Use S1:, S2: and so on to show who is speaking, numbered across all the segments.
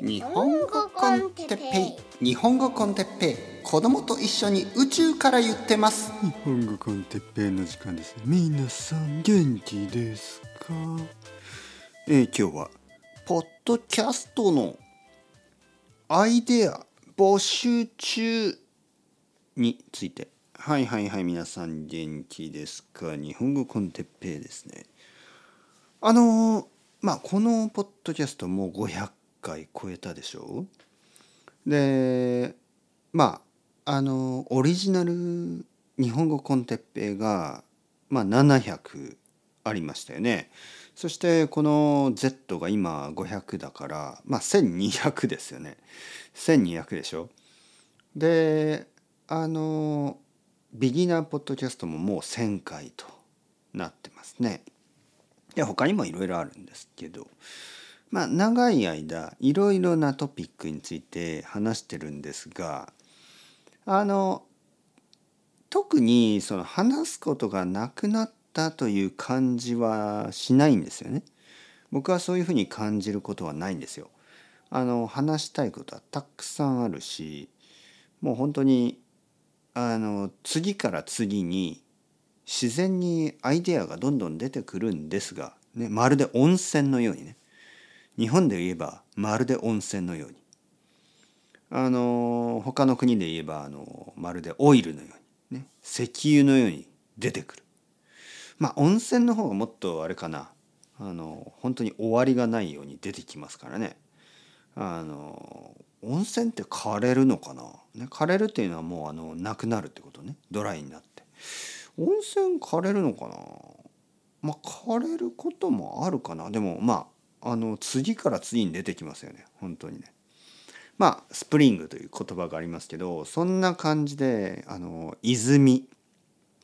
S1: 日本語コンテッペイ。日本語コンテッペイ。子供と一緒に宇宙から言ってます。
S2: 日本語コンテッペイの時間です皆さん元気ですか？えー、今日は
S1: ポッドキャストのアイデア募集中について。はいはいはい皆さん元気ですか？日本語コンテッペイですね。あのー、まあこのポッドキャストもう500回超えたでしょ？でまああのオリジナル日本語コンテッペイが、まあ、700ありましたよね。そしてこの Z が今500だからまあ1200ですよね。1200でしょ？であのビギナーポッドキャストももう1,000回となってますね。で他にもいろいろあるんですけどまあ長い間いろいろなトピックについて話してるんですがあの特にその話すことがなくなったという感じはしないんですよね。僕はそういうふうに感じることはないんですよ。あの話したいことはたくさんあるしもう本当にあの次から次に自然にアイデアがどんどん出てくるんですが、ね、まるで温泉のようにね日本で言えばまるで温泉のように。あの他の国で言えばあのまるでオイルのように。ね。石油のように出てくる。まあ温泉の方がもっとあれかな。あの本当に終わりがないように出てきますからね。あの温泉って枯れるのかな、ね、枯れるっていうのはもうあのなくなるってことね。ドライになって。温泉枯れるのかな？まあ枯れることもあるかな。でもまああの次から次に出てきますよね。本当にね。まあスプリングという言葉がありますけどそんな感じであの泉。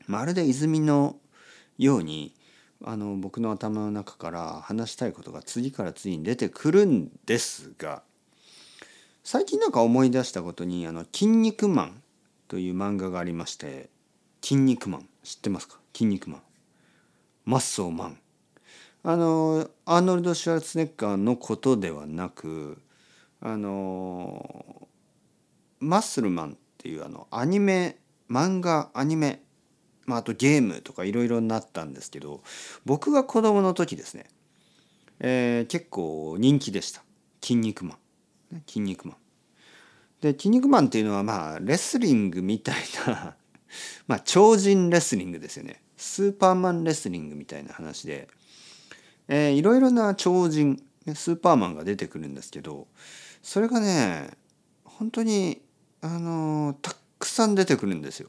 S1: まるで泉のようにあの僕の頭の中から話したいことが次から次に出てくるんですが最近なんか思い出したことに「あの筋肉マン」という漫画がありまして「筋肉マン」知ってますか？筋肉マン。マッソーマン。あのアーノルド・シュワルツネッガーのことではなくあのマッスルマンっていうあのアニメ漫画アニメ、まあ、あとゲームとかいろいろなったんですけど僕が子供の時ですね、えー、結構人気でした「筋肉マン」筋肉マン。で「筋肉マン」っていうのはまあレスリングみたいな まあ超人レスリングですよね。スーパーマンレスリングみたいな話で、えー、いろいろな超人スーパーマンが出てくるんですけどそれがね本当にあのたくさん出てくるんですよ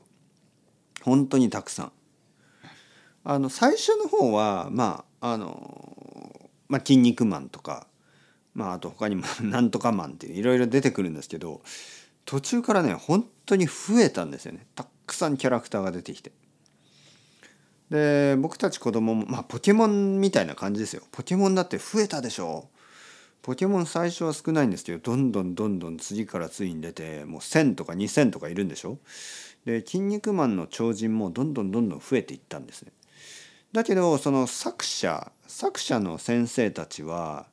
S1: 本当にたくさん。あの最初の方はまああのまあ「筋肉マン」とか、まあ、あと他にも「なんとかマン」っていういろいろ出てくるんですけど途中からね本当に増えたんですよねたくさんキャラクターが出てきて。で僕たち子供もまあポケモンみたいな感じですよ。ポケモンだって増えたでしょポケモン最初は少ないんですけどどんどんどんどん次から次に出てもう1,000とか2,000とかいるんでしょで「筋肉マン」の超人もどんどんどんどん増えていったんですね。だけどその作者作者の先生たちは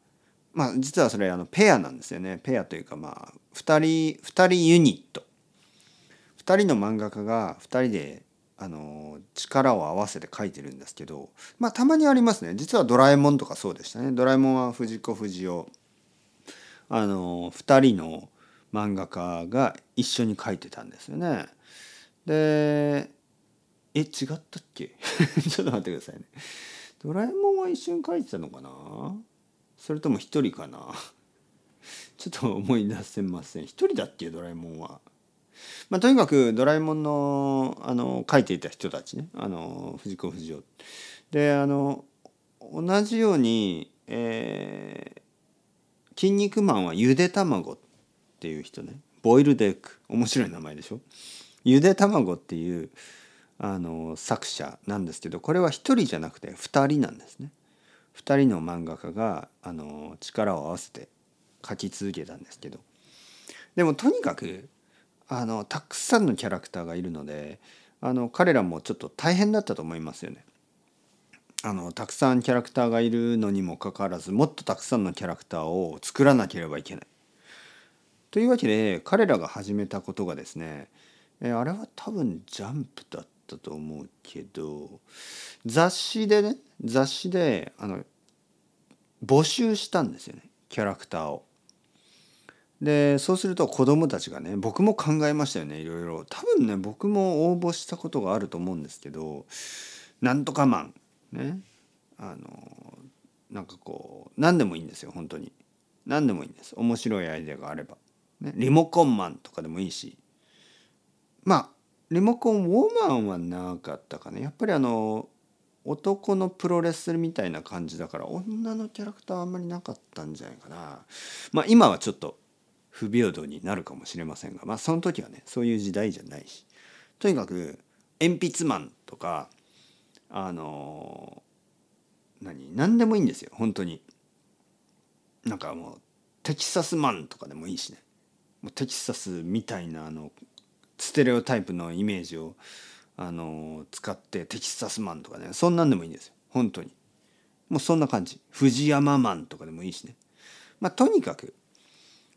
S1: まあ実はそれあのペアなんですよねペアというかまあ2人2人ユニット2人の漫画家が2人であの力を合わせて書いてるんですけどまあたまにありますね実は「ドラえもん」とかそうでしたね「ドラえもん」は藤子不二雄あの2人の漫画家が一緒に描いてたんですよね。でえ違ったっけ？ちょっと待ってくださいね。ドラえもんは一緒に描いてたのかな？それとも一人かな？ちょっと思い出せません。一人だっけ？ドラえもんは。まあ、とにかくドラえもんのあの描いていた人たちね。あの藤子不二雄。であの同じように、えー筋肉マンはゆで卵っていう人ね。ボイルデック面白い名前でしょ。ゆで卵っていうあの作者なんですけどこれは一人じゃなくて二人なんですね。二人の漫画家があの力を合わせて描き続けたんですけど。でもとにかくあのたくさんのキャラクターがいるのであの彼らもちょっと大変だったと思いますよね。あのたくさんキャラクターがいるのにもかかわらずもっとたくさんのキャラクターを作らなければいけない。というわけで彼らが始めたことがですね、えあれは多分ジャンプだったと思うけど雑誌でね雑誌であの募集したんですよねキャラクターを。でそうすると子供たちがね僕も考えましたよねいろいろ。多分ね僕も応募したことがあると思うんですけどなんとかマンね。あのなんかこう何でもいいんですよ本当に。何でもいいんです。面白いアイデアがあれば、ね、リモコンマンとかでもいいし。まあリモコンウォーマンはなかったかね。やっぱりあの男のプロレスみたいな感じだから女のキャラクターあんまりなかったんじゃないかな。まあ今はちょっと不平等になるかもしれませんがまあその時はねそういう時代じゃないし。とにかく鉛筆マンとかあの何何でもいいんですよ本当に。なんかもうテキサスマンとかでもいいしね。もうテキサスみたいなあのステレオタイプのイメージをあの使ってテキサスマンとかねそんなんでもいいんですよ本当に。もうそんな感じ。藤山マンとかでもいいしね。まあとにかく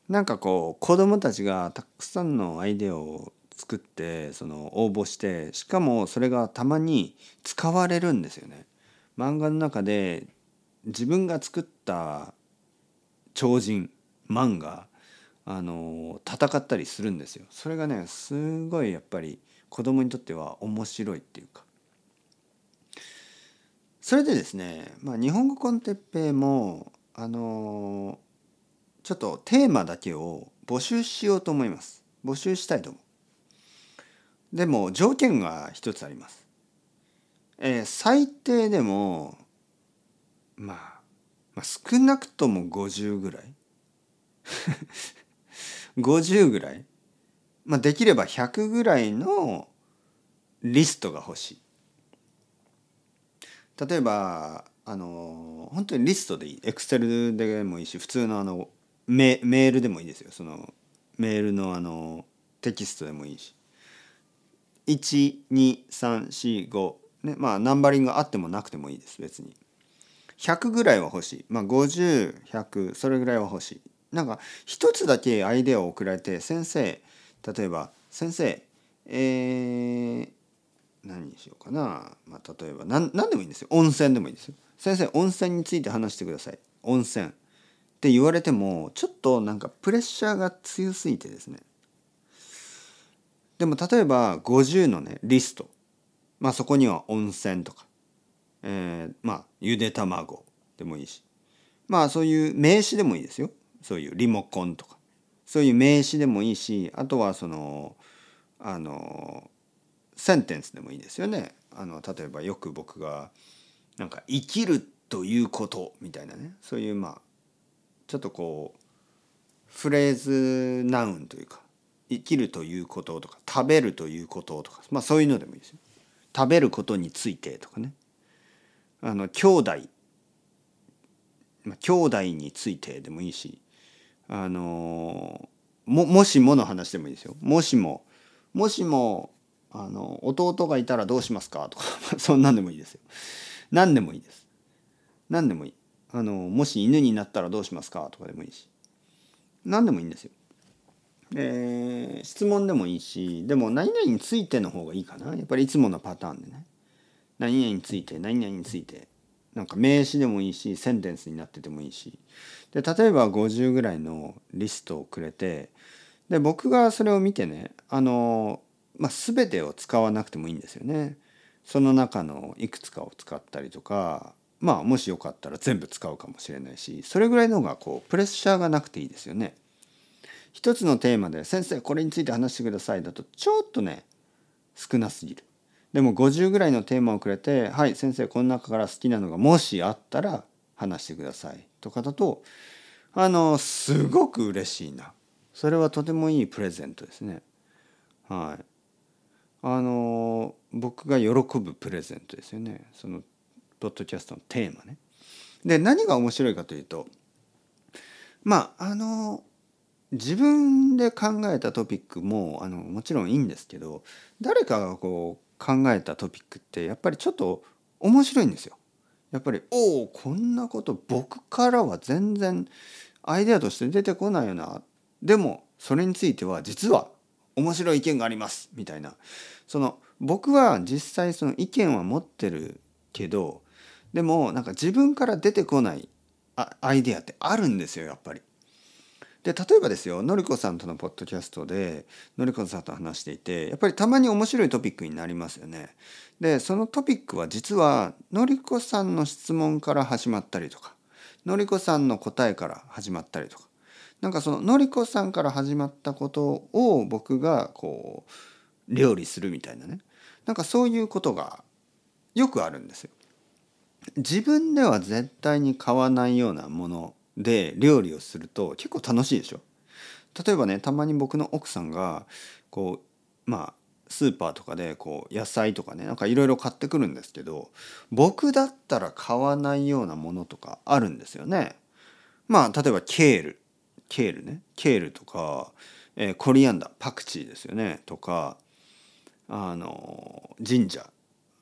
S1: なんかこう子供たちがたくさんのアイデアを作ってその応募してしかもそれがたまに使われるんですよね。漫画の中で自分が作った超人漫画あの戦ったりするんですよ。それがねすごいやっぱり子供にとっては面白いっていうか。それでですね、まあ、日本語コンテッペイもあのちょっとテーマだけを募集しようと思います。募集したいと思う。でも条件が一つあります。えー、最低でも、まあ、まあ少なくとも50ぐらい 50ぐらい、まあ、できれば100ぐらいのリストが欲しい。例えばあの本当にリストでいいエクセルでもいいし普通のあのメメールでもいいですよ。そのメールのあのテキストでもいいし。12345ねまあナンバリングあってもなくてもいいです。別に。100ぐらいは欲しい。まあ50100それぐらいは欲しい。なんか一つだけアイデアを送られて先生例えば先生えー、何にしようかな、まあ、例えば何何でもいいんですよ。温泉でもいいですよ。先生温泉について話してください。温泉。って言われてもちょっとなんかプレッシャーが強すぎてですね。でも例えば50のねリスト。まあそこには温泉とか、えー、まあゆで卵でもいいし。まあそういう名詞でもいいですよ。そういうリモコンとか。そういう名詞でもいいしあとはそのあのセンテンスでもいいですよね。あの例えばよく僕がなんか「生きるということ」みたいなね。そういうまあちょっとこうフレーズナウンというか生きるということとか食べるということとかまあそういうのでもいいですよ。食べることについてとかねあの兄弟ま兄弟についてでもいいしあのももしもの話でもいいですよ。もしももしもあの弟がいたらどうしますかとか そんなんでもいいですよ。何でもいいです。何でもいい。あのもし犬になったらどうしますか？とかでもいいし。何でもいいんですよ。えー、質問でもいいしでも何々についての方がいいかな。やっぱりいつものパターンでね。何々について何々について。なんか名詞でもいいしセンテンスになっててもいいし。で例えば50ぐらいのリストをくれてで僕がそれを見てねあの、まあ、全てを使わなくてもいいんですよね。その中のいくつかを使ったりとかまあもしよかったら全部使うかもしれないしそれぐらいの方がこうプレッシャーがなくていいですよね。一つのテーマで「先生これについて話してください」だとちょっとね少なすぎる。でも50ぐらいのテーマをくれて「はい先生この中から好きなのがもしあったら話してください」とかだとあのすごく嬉しいな。それはとてもいいプレゼントですね。はい。あの僕が喜ぶプレゼントですよね。そのポッドキャストのテーマね。で何が面白いかというとまああの自分で考えたトピックもあのもちろんいいんですけど誰かがこう考えたトピックってやっぱりちょっと面白いんですよ。やっぱりおおこんなこと僕からは全然アイデアとして出てこないよなでもそれについては実は面白い意見がありますみたいなその僕は実際その意見は持ってるけどでもなんか自分から出てこないアイデアってあるんですよやっぱり。で例えばですよのりこさんとのポッドキャストでのりこさんと話していてやっぱりたまに面白いトピックになりますよね。でそのトピックは実はのりこさんの質問から始まったりとかのりこさんの答えから始まったりとかなんかそののりこさんから始まったことを僕がこう料理するみたいなねなんかそういうことがよくあるんですよ。自分では絶対に買わないようなもので料理をすると結構楽しいでしょ？例えばねたまに僕の奥さんがこうまあスーパーとかでこう野菜とかねなんかいろいろ買ってくるんですけど僕だったら買わないようなものとかあるんですよね。まあ例えばケール。ケールね。ケールとか、えー、コリアンダーパクチーですよね。とかあのジンジャー、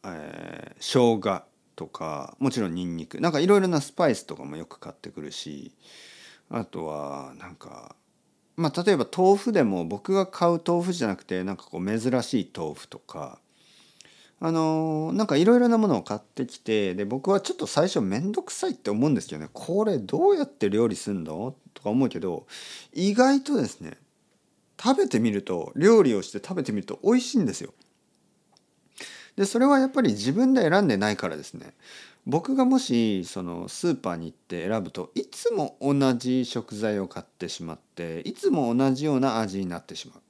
S1: えー、生姜。とかもちろんニンニク。なんかいろいろなスパイスとかもよく買ってくるしあとはなんかまあ例えば豆腐でも僕が買う豆腐じゃなくてなんかこう珍しい豆腐とかあのなんかいろいろなものを買ってきてで僕はちょっと最初面倒くさいって思うんですけどね。これどうやって料理すんの？とか思うけど意外とですね食べてみると料理をして食べてみると美味しいんですよ。でそれはやっぱり自分で選んでないからですね。僕がもしそのスーパーに行って選ぶといつも同じ食材を買ってしまっていつも同じような味になってしまう。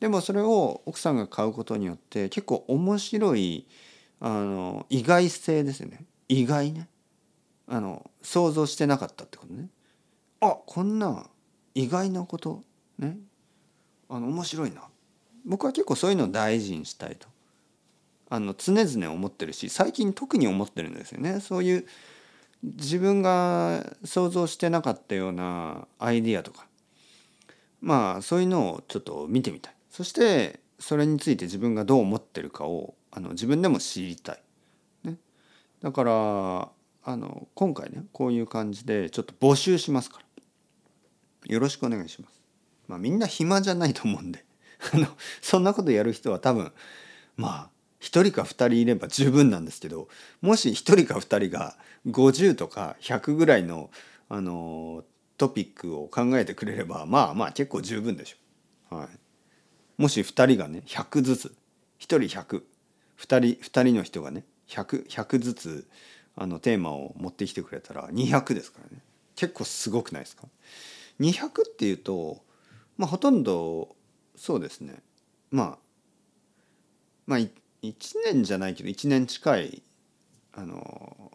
S1: でもそれを奥さんが買うことによって結構面白いあの意外性ですよね。意外ね。あの想像してなかったってことね。あこんな意外なことね。あの面白いな。僕は結構そういうのを大事にしたいと。あの常々思ってるし最近特に思ってるんですよね。そういう自分が想像してなかったようなアイディアとか。まあそういうのをちょっと見てみたい。そしてそれについて自分がどう思ってるかをあの自分でも知りたい、ね、だからあの今回ねこういう感じでちょっと募集しますから。よろしくお願いします。まあみんな暇じゃないと思うんで。あのそんなことやる人は多分まあ1人か2人いれば十分なんですけどもし1人か2人が50とか100ぐらいの、あのトピックを考えてくれればまあまあ結構十分でしょ。はい、もし2人がね100ずつ1人1002人2人の人がね 100, 100ずつあのテーマを持ってきてくれたら200ですからね結構すごくないですか ?200 っていうとまあほとんどそうですねまあまあ1年じゃないけど1年近いあの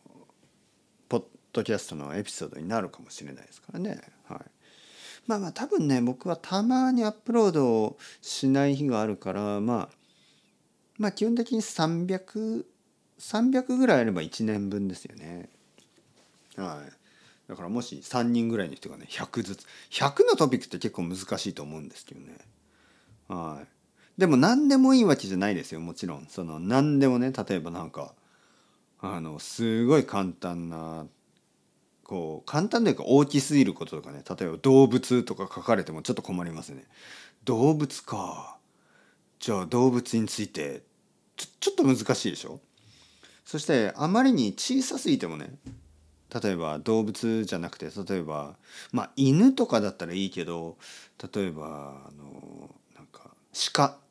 S1: ポッドキャストのエピソードになるかもしれないですからね。はい、まあまあ多分ね僕はたまにアップロードをしない日があるからまあまあ基本的に300300 300ぐらいあれば1年分ですよね。はい。だからもし3人ぐらいの人がね100ずつ100のトピックって結構難しいと思うんですけどね。はい。でも何でもいいわけじゃないですよもちろん。その何でもね例えばなんかあのすごい簡単なこう簡単というか大きすぎることとかね例えば動物とか書かれてもちょっと困りますね。動物か。じゃあ動物についてちょちょっと難しいでしょ？そしてあまりに小さすぎてもね例えば動物じゃなくて例えばまあ犬とかだったらいいけど例えばあのなんか鹿。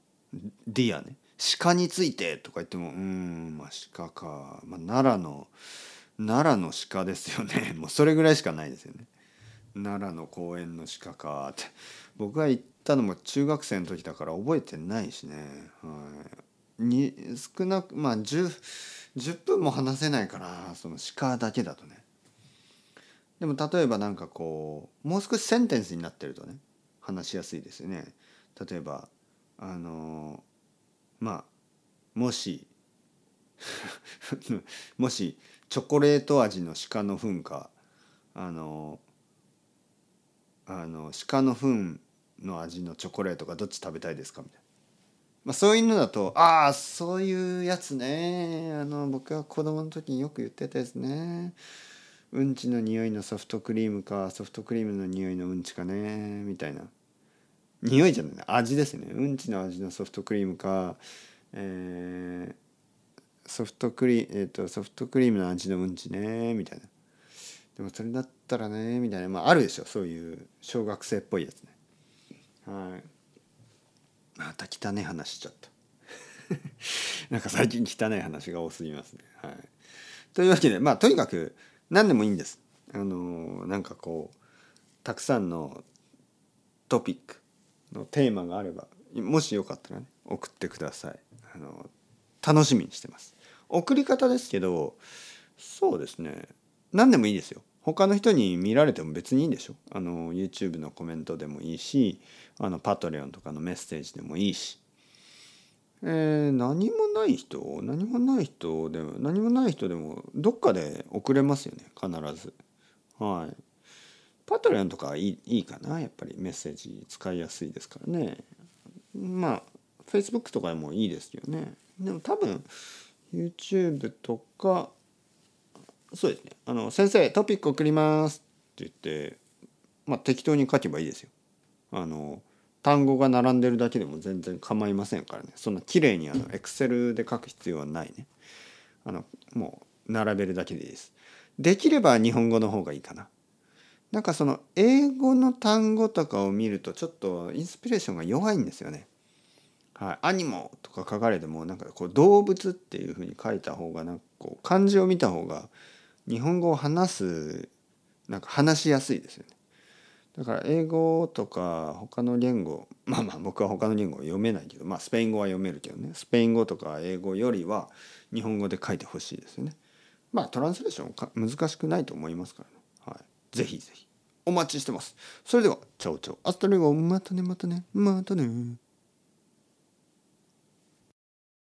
S1: deer ね。鹿についてとか言ってもうんまあ鹿か、まあ、奈良の奈良の鹿ですよね。もうそれぐらいしかないですよね。奈良の公園の鹿か。って。僕が行ったのも中学生の時だから覚えてないしね、はい、に少なくまあ 10, 10分も話せないかなその鹿だけだとね。でも例えば何かこうもう少しセンテンスになってるとね話しやすいですよね。例えばあのまあもし もしチョコレート味の鹿の糞かあのあの鹿の糞の味のチョコレートがどっち食べたいですか？みたいな、まあ、そういうのだとああそういうやつね。あの僕が子供の時によく言ってたやつね。うんちの匂いのソフトクリームかソフトクリームの匂いのうんちかね。みたいな。匂いじゃない味ですね。うんちの味のソフトクリームか、えー、ソフトクリ,、えーと、ソフトクリームの味のうんちねみたいな。でもそれだったらねみたいな。まああるでしょ。そういう小学生っぽいやつね。はい。また汚い話しちゃった。なんか最近汚い話が多すぎますね。はい。というわけでまあとにかく何でもいいんです。あのなんかこうたくさんのトピック。のテーマがあればもしよかったらね送ってください。あの楽しみにしてます。送り方ですけどそうですね。何でもいいですよ。他の人に見られても別にいいんでしょ。あの YouTube のコメントでもいいしあのパトレオンとかのメッセージでもいいし、えー、何もない人何もない人でも何もない人でもどっかで送れますよね必ず。はい。パトレオンとかいいいいかな？やっぱりメッセージ使いやすいですからね。まあ Facebook とかでもいいですよね。でも多分 YouTube とかそうですね。あの先生トピック送りますって言ってまあ適当に書けばいいですよ。あの単語が並んでるだけでも全然構いませんからね。そんな綺麗にあの Excel で書く必要はないね。あのもう並べるだけでいいです。できれば日本語の方がいいかな。なんかその英語の単語とかを見るとちょっとインスピレーションが弱いんですよね。はい、アニモとか書かれてもなんかこう動物っていうふうに書いた方がなんかこう漢字を見た方が日本語を話すなんか話しやすいですよね。だから英語とか他の言語まあまあ僕は他の言語を読めないけどまあスペイン語は読めるけどねスペイン語とか英語よりは日本語で書いてほしいですよね。まあトランスレーション難しくないと思いますからね。はい、ぜひぜひお待ちしてます。それでは、チャオチャオ。アスタレゴ、またね、またね、またね。